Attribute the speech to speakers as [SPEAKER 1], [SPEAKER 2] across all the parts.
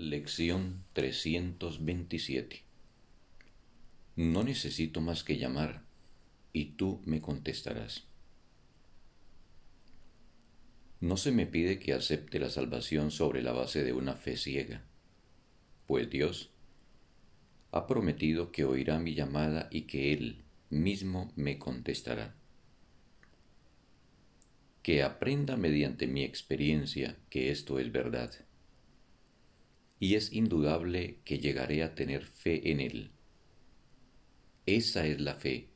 [SPEAKER 1] Lección 327 No necesito más que llamar y tú me contestarás. No se me pide que acepte la salvación sobre la base de una fe ciega, pues Dios ha prometido que oirá mi llamada y que Él mismo me contestará. Que aprenda mediante mi experiencia que esto es verdad y es indudable que llegaré a tener fe en Él. Esa es la fe,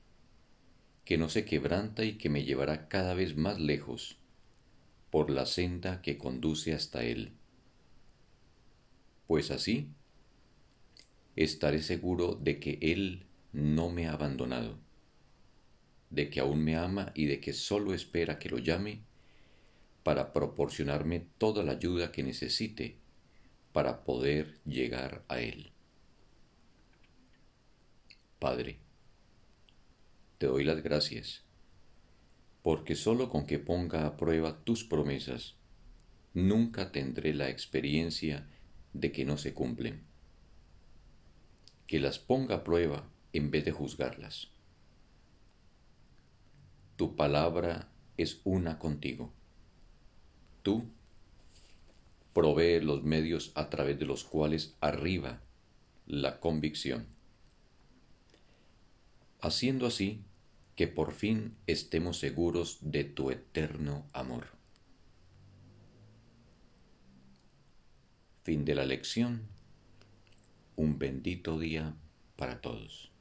[SPEAKER 1] que no se quebranta y que me llevará cada vez más lejos por la senda que conduce hasta Él. Pues así, estaré seguro de que Él no me ha abandonado, de que aún me ama y de que solo espera que lo llame para proporcionarme toda la ayuda que necesite para poder llegar a Él. Padre, te doy las gracias, porque solo con que ponga a prueba tus promesas, nunca tendré la experiencia de que no se cumplen. Que las ponga a prueba en vez de juzgarlas. Tu palabra es una contigo. Tú provee los medios a través de los cuales arriba la convicción, haciendo así que por fin estemos seguros de tu eterno amor. Fin de la lección. Un bendito día para todos.